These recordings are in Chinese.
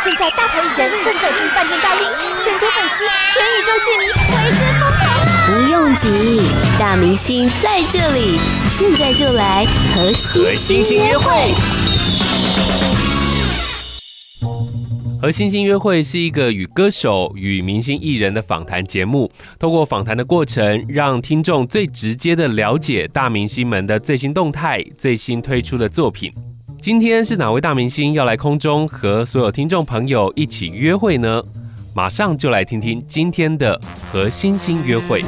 现在大牌艺人正走进饭店大厅，全球粉丝、全宇宙戏迷为之疯狂！不用急，大明星在这里，现在就来和星星约会。和星星约会是一个与歌手与明星艺人的访谈节目，透过访谈的过程，让听众最直接的了解大明星们的最新动态、最新推出的作品。今天是哪位大明星要来空中和所有听众朋友一起约会呢？马上就来听听今天的和星星约会。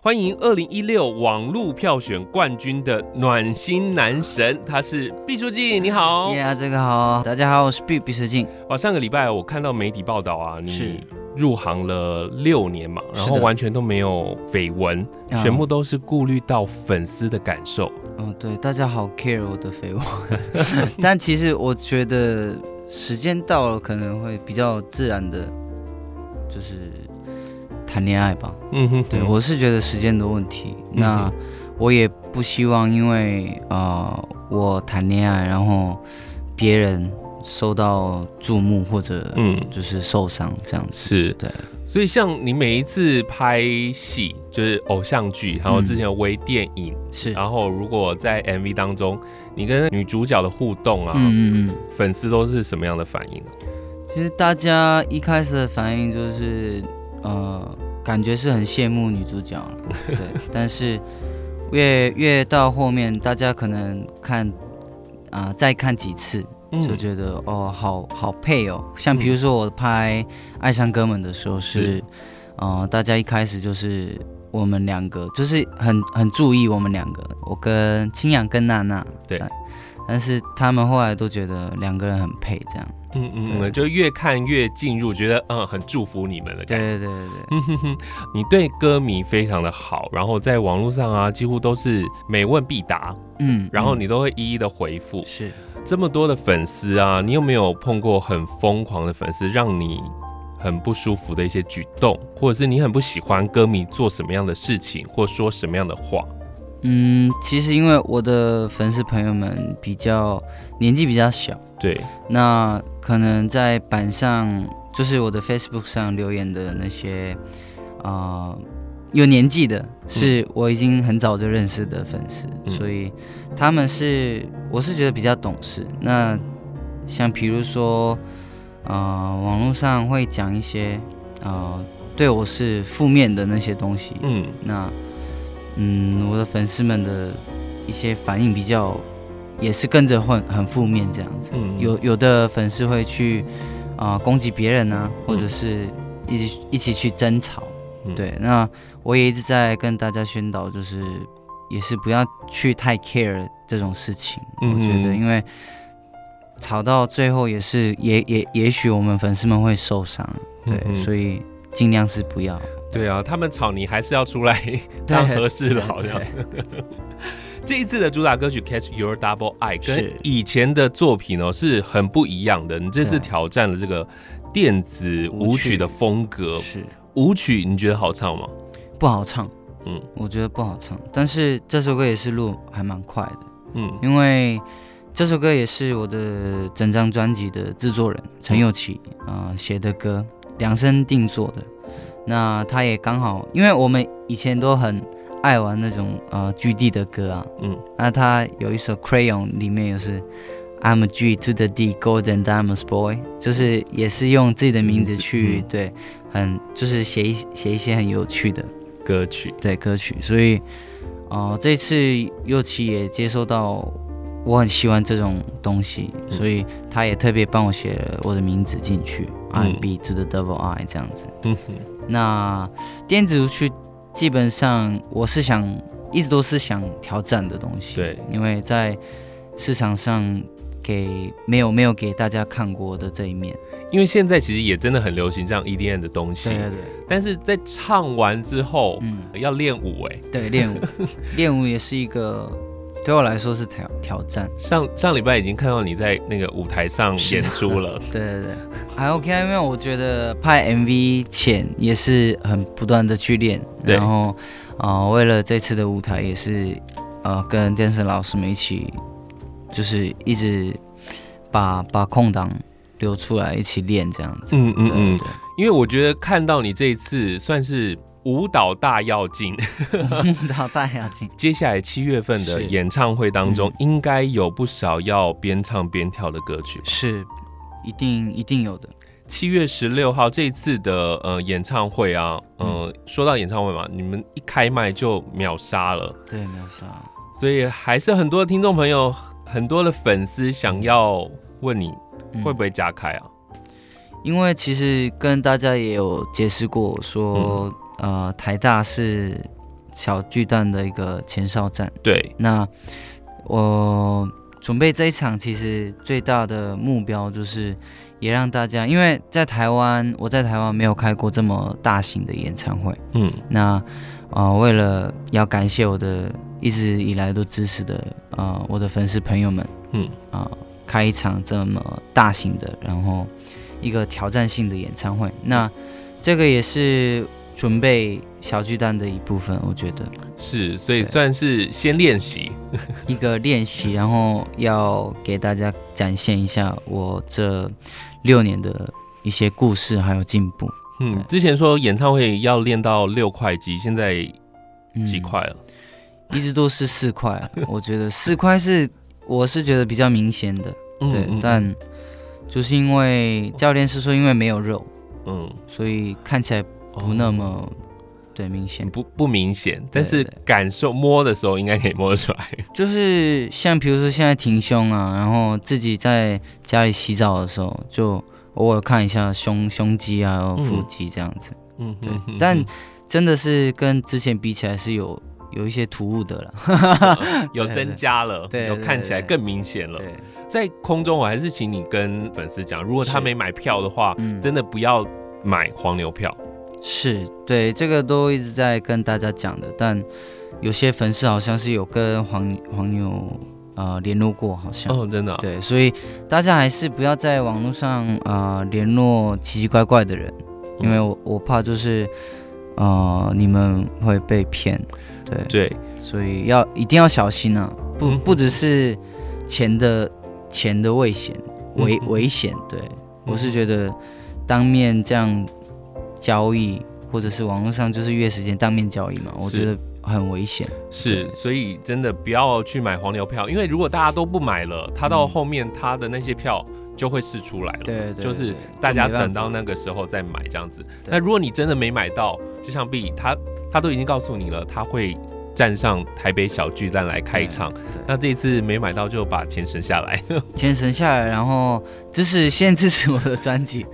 欢迎二零一六网络票选冠军的暖心男神，他是毕书尽。你好，耶，这个好，大家好，我是毕毕书尽。哇，上个礼拜我看到媒体报道啊，你入行了六年嘛，然后完全都没有绯闻，全部都是顾虑到粉丝的感受。哦，对，大家好 care 我的绯闻，但其实我觉得时间到了，可能会比较自然的，就是。谈恋爱吧，嗯哼，对，我是觉得时间的问题。嗯、那我也不希望因为啊、呃，我谈恋爱，然后别人受到注目或者嗯，就是受伤这样子。是，对。所以像你每一次拍戏，就是偶像剧，还有之前有微电影，是、嗯。然后如果在 MV 当中，你跟女主角的互动啊，嗯嗯，粉丝都是什么样的反应？其实大家一开始的反应就是。呃，感觉是很羡慕女主角，对，但是越越到后面，大家可能看啊、呃，再看几次，就觉得、嗯、哦，好好配哦。像比如说我拍《爱上哥们》的时候是，是。呃，大家一开始就是我们两个，就是很很注意我们两个，我跟清扬跟娜娜，对，但是他们后来都觉得两个人很配，这样。嗯嗯，就越看越进入，觉得嗯很祝福你们的感觉。对对对对，你对歌迷非常的好，然后在网络上啊，几乎都是每问必答，嗯，然后你都会一一的回复。是这么多的粉丝啊，你有没有碰过很疯狂的粉丝，让你很不舒服的一些举动，或者是你很不喜欢歌迷做什么样的事情，或说什么样的话？嗯，其实因为我的粉丝朋友们比较年纪比较小，对，那可能在板上，就是我的 Facebook 上留言的那些，啊、呃，有年纪的，是我已经很早就认识的粉丝，嗯、所以他们是，我是觉得比较懂事。那像比如说，啊、呃，网络上会讲一些，啊、呃，对我是负面的那些东西，嗯，那。嗯，我的粉丝们的一些反应比较，也是跟着混很负面这样子。嗯，有有的粉丝会去啊、呃、攻击别人啊，或者是一起一起去争吵。嗯、对，那我也一直在跟大家宣导，就是也是不要去太 care 这种事情。嗯、我觉得，因为吵到最后也是也也也许我们粉丝们会受伤。对，嗯、所以尽量是不要。对啊，他们吵你还是要出来 当和事佬，好像。这一次的主打歌曲《Catch Your Double Eye》跟以前的作品哦是很不一样的。你这次挑战了这个电子舞曲的风格，是舞曲，你觉得好唱吗？不好唱，嗯，我觉得不好唱。但是这首歌也是录还蛮快的，嗯，因为这首歌也是我的整张专辑的制作人陈友琪啊写的歌，量身定做的。那他也刚好，因为我们以前都很爱玩那种呃 G D 的歌啊，嗯，那他有一首 Crayon 里面也是 I'm a G to the D Golden Diamonds Boy，就是也是用自己的名字去、嗯、对，很就是写一写一些很有趣的歌曲，对歌曲，所以哦、呃、这次佑琪也接收到我很喜欢这种东西，嗯、所以他也特别帮我写了我的名字进去、嗯、I'm B to the Double I 这样子，嗯哼。那电子舞曲基本上我是想一直都是想挑战的东西，对，因为在市场上给没有没有给大家看过的这一面，因为现在其实也真的很流行这样 EDM 的东西，对对对。但是在唱完之后，嗯，要练舞哎，对，练舞，练舞也是一个。对我来说是挑挑战。上上礼拜已经看到你在那个舞台上演出了。对对对，还 OK，因为我觉得拍 MV 前也是很不断的去练，然后啊、呃，为了这次的舞台也是啊、呃跟健身老师们一起，就是一直把把空档留出来一起练这样子。嗯嗯嗯，对因为我觉得看到你这一次算是舞蹈大要进，舞蹈大要进。接下来七月份的演唱会当中，应该有不少要边唱边跳的歌曲。是，一定一定有的。七月十六号这次的呃演唱会啊，呃，说到演唱会嘛，你们一开麦就秒杀了，对，秒杀。所以还是很多听众朋友，很多的粉丝想要问你会不会加开啊？嗯、因为其实跟大家也有解释过说，呃台大是小巨蛋的一个前哨站。对，那我准备这一场，其实最大的目标就是。也让大家，因为在台湾，我在台湾没有开过这么大型的演唱会。嗯，那啊、呃，为了要感谢我的一直以来都支持的啊、呃，我的粉丝朋友们，嗯啊、呃，开一场这么大型的，然后一个挑战性的演唱会，那这个也是。准备小巨蛋的一部分，我觉得是，所以算是先练习 一个练习，然后要给大家展现一下我这六年的一些故事还有进步。嗯，之前说演唱会要练到六块肌，现在几块了？嗯，一直都是四块，我觉得四块是我是觉得比较明显的，对，但就是因为教练是说因为没有肉，嗯，所以看起来。不那么、哦、对明显，不不明显，但是感受摸的时候应该可以摸得出来。就是像比如说现在挺胸啊，然后自己在家里洗澡的时候，就偶尔看一下胸胸肌还有腹肌这样子。嗯，对。但真的是跟之前比起来是有有一些突兀的了，有增加了，对，有看起来更明显了。对，在空中我还是请你跟粉丝讲，如果他没买票的话，嗯、真的不要买黄牛票。是对，这个都一直在跟大家讲的，但有些粉丝好像是有跟黄黄牛啊、呃、联络过，好像。哦，真的、啊、对，所以大家还是不要在网络上啊、呃、联络奇奇怪怪的人，因为我我怕就是啊、呃、你们会被骗，对。对，所以要一定要小心啊，不不只是钱的钱的危险危危险，对我是觉得当面这样。交易或者是网络上就是约时间当面交易嘛，我觉得很危险。是，所以真的不要去买黄牛票，因为如果大家都不买了，他到后面他的那些票就会试出来了。对，就是大家等到那个时候再买这样子。那如果你真的没买到，就像 B 他他都已经告诉你了，他会。站上台北小巨蛋来开场，那这一次没买到就把钱省下来，钱省下来，然后支持先支持我的专辑，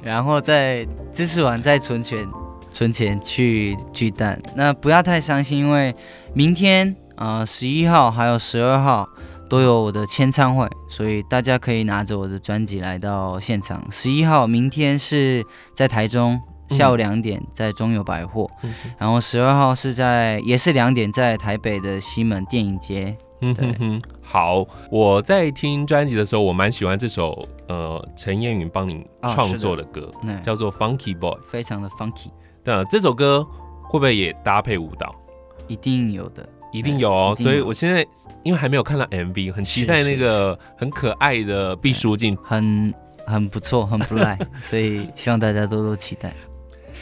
然后再支持完再存钱，存钱去巨蛋。那不要太伤心，因为明天啊十一号还有十二号都有我的签唱会，所以大家可以拿着我的专辑来到现场。十一号明天是在台中。下午两点在中友百货，嗯、然后十二号是在也是两点在台北的西门电影街。嗯哼哼，好，我在听专辑的时候，我蛮喜欢这首呃陈燕云帮你创作的歌，哦、的叫做《Funky Boy》，非常的 funky。那这首歌会不会也搭配舞蹈？一定有的，一定有哦。所以我现在因为还没有看到 MV，很期待那个很可爱的毕书尽，很很不错，很不赖，所以希望大家多多期待。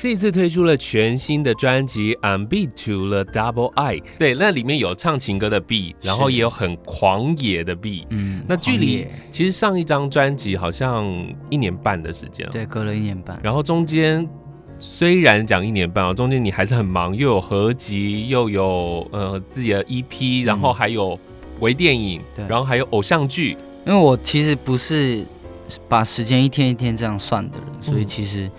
这次推出了全新的专辑《I'm Beat to the Double I》，对，那里面有唱情歌的 B，然后也有很狂野的 B。嗯，那距离其实上一张专辑好像一年半的时间，对，隔了一年半。然后中间虽然讲一年半啊，中间你还是很忙，又有合集，又有呃自己的 EP，然后还有微电影，对，然后还有偶像剧。因为我其实不是把时间一天一天这样算的人，所以其实。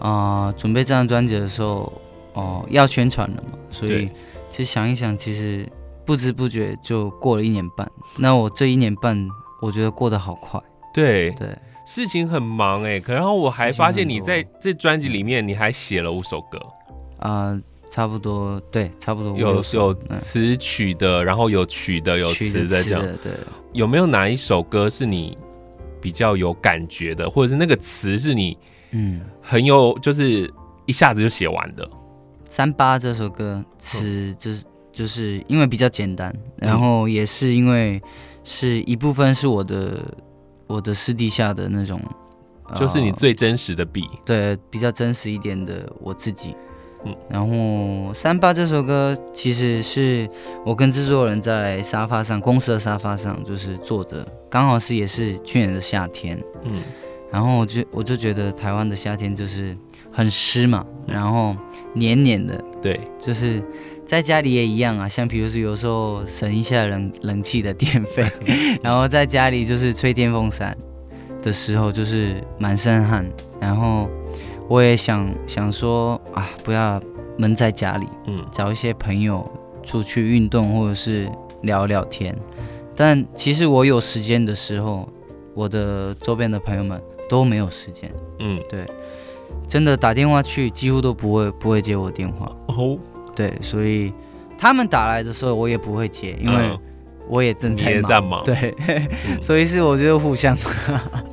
啊、呃，准备这张专辑的时候，哦、呃，要宣传了嘛，所以其实想一想，其实不知不觉就过了一年半。那我这一年半，我觉得过得好快。对对，事情很忙哎，可然后我还发现你在这专辑里面，你还写了五首歌。啊、呃，差不多，对，差不多有有词曲的，然后有曲的，有词的这样。对，有没有哪一首歌是你比较有感觉的，或者是那个词是你？嗯，很有，就是一下子就写完的。三八这首歌词就是就是因为比较简单，然后也是因为是一部分是我的我的私底下的那种，就是你最真实的笔，对，比较真实一点的我自己。嗯，然后《三八》这首歌其实是我跟制作人在沙发上，公司的沙发上就是坐着，刚好是也是去年的夏天。嗯，然后我就我就觉得台湾的夏天就是很湿嘛，然后黏黏的，对，就是在家里也一样啊，像比如说有时候省一下冷冷气的电费，然后在家里就是吹电风扇的时候就是满身汗，然后。我也想想说啊，不要闷在家里，嗯，找一些朋友出去运动或者是聊聊天。但其实我有时间的时候，我的周边的朋友们都没有时间，嗯，对，真的打电话去几乎都不会不会接我电话哦，对，所以他们打来的时候我也不会接，因为。我也正在忙，对，嗯、所以是我觉得互相，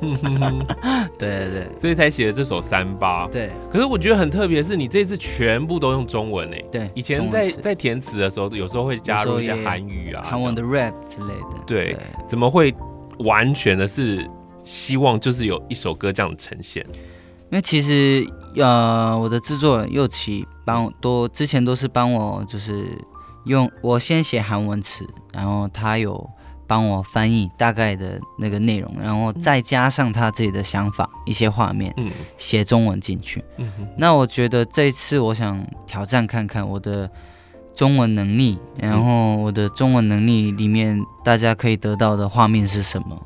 对对对，所以才写了这首三八。对，可是我觉得很特别，是你这次全部都用中文诶。对，以前在在填词的时候，有时候会加入一些韩语啊、韩文的 rap 之类的。对，对怎么会完全的是希望就是有一首歌这样呈现？因为其实呃，我的制作人祐齐帮都之前都是帮我就是。用我先写韩文词，然后他有帮我翻译大概的那个内容，然后再加上他自己的想法，一些画面，嗯，写中文进去。嗯，那我觉得这次我想挑战看看我的中文能力，然后我的中文能力里面大家可以得到的画面是什么，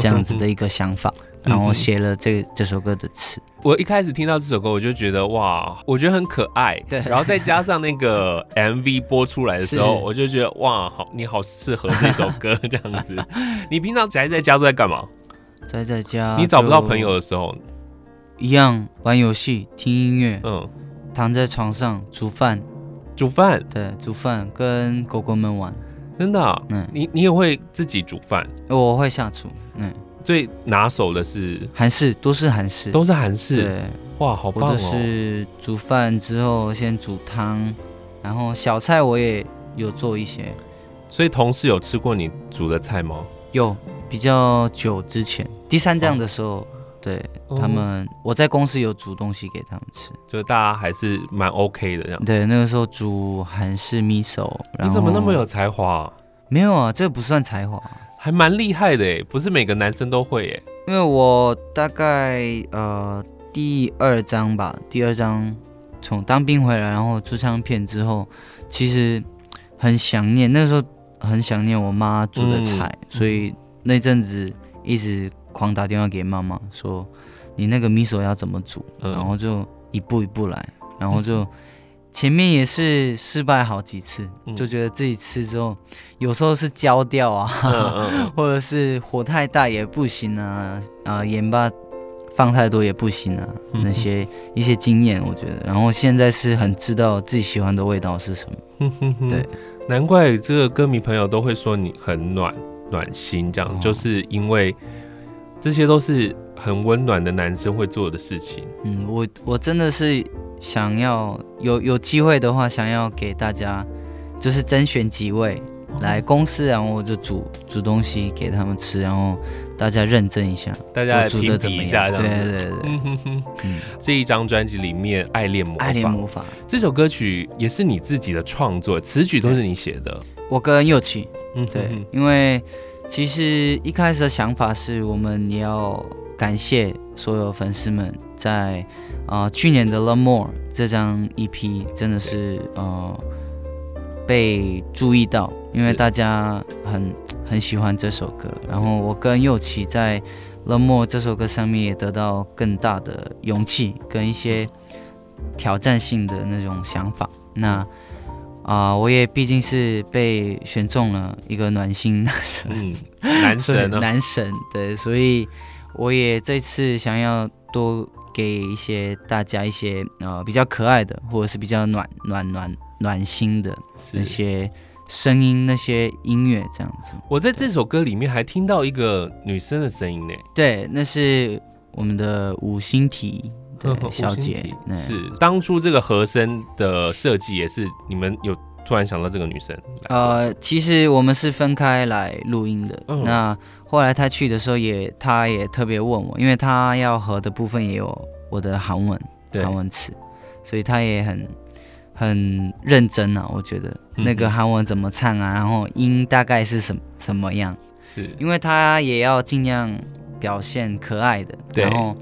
这样子的一个想法。然后写了这这首歌的词。我一开始听到这首歌，我就觉得哇，我觉得很可爱。对。然后再加上那个 MV 播出来的时候，我就觉得哇，好，你好适合这首歌这样子。你平常宅在家都在干嘛？宅在家。你找不到朋友的时候，一样玩游戏、听音乐。嗯。躺在床上煮饭。煮饭。对，煮饭跟狗狗们玩。真的啊？嗯。你你也会自己煮饭？我会下厨。嗯。最拿手的是韩式，都是韩式，都是韩式。对，哇，好棒哦！我是煮饭之后先煮汤，然后小菜我也有做一些。所以同事有吃过你煮的菜吗？有，比较久之前，第三站的时候，哦、对他们，哦、我在公司有煮东西给他们吃，就大家还是蛮 OK 的这样。对，那个时候煮韩式 miso。你怎么那么有才华？没有啊，这个不算才华。还蛮厉害的诶，不是每个男生都会哎。因为我大概呃第二章吧，第二章从当兵回来，然后出唱片之后，其实很想念那个时候很想念我妈煮的菜，嗯、所以那阵子一直狂打电话给妈妈说，你那个米索要怎么煮，嗯、然后就一步一步来，然后就。前面也是失败好几次，就觉得自己吃之后，有时候是焦掉啊，或者是火太大也不行啊，啊盐巴放太多也不行啊，那些一些经验我觉得，然后现在是很知道自己喜欢的味道是什么，对，难怪这个歌迷朋友都会说你很暖暖心，这样就是因为这些都是很温暖的男生会做的事情。嗯，我我真的是。想要有有机会的话，想要给大家就是甄选几位来公司，然后我就煮煮东西给他们吃，然后大家认证一下，大家来评比一下，对对对。嗯，这一张专辑里面《爱恋魔法》，爱恋魔法。这首歌曲也是你自己的创作，词曲都是你写的。我跟祐齐，嗯，对，因为其实一开始的想法是我们也要感谢所有粉丝们在。啊、呃，去年的《Love More》这张 EP 真的是对呃被注意到，因为大家很很喜欢这首歌。然后我跟祐齐在《Love More》这首歌上面也得到更大的勇气跟一些挑战性的那种想法。那啊、呃，我也毕竟是被选中了一个暖心男神，嗯、男神、哦，男神，对，所以我也这次想要多。给一些大家一些呃比较可爱的，或者是比较暖暖暖暖心的那些声音，那些音乐这样子。我在这首歌里面还听到一个女生的声音呢。对，那是我们的五星体对 小姐。是当初这个和声的设计也是你们有突然想到这个女生？呃，其实我们是分开来录音的。嗯、那后来他去的时候也，他也特别问我，因为他要合的部分也有我的韩文，韩文词，所以他也很很认真啊。我觉得那个韩文怎么唱啊，然后音大概是什么什么样？是因为他也要尽量表现可爱的，然后。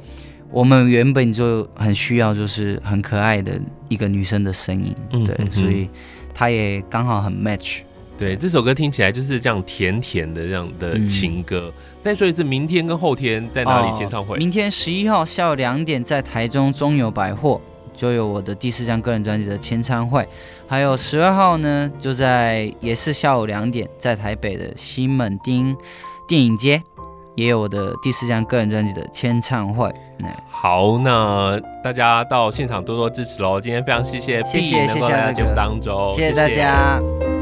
我们原本就很需要，就是很可爱的一个女生的声音，嗯、对，所以他也刚好很 match。对，这首歌听起来就是这样甜甜的这样的情歌。嗯、再说一次，明天跟后天在哪里签唱会？哦、明天十一号下午两点在台中中友百货就有我的第四张个人专辑的签唱会，还有十二号呢，就在也是下午两点在台北的西门町电影街。也有我的第四张个人专辑的签唱会。好，那大家到现场多多支持喽！今天非常谢谢 B 能够来节目当中，谢谢大家。谢谢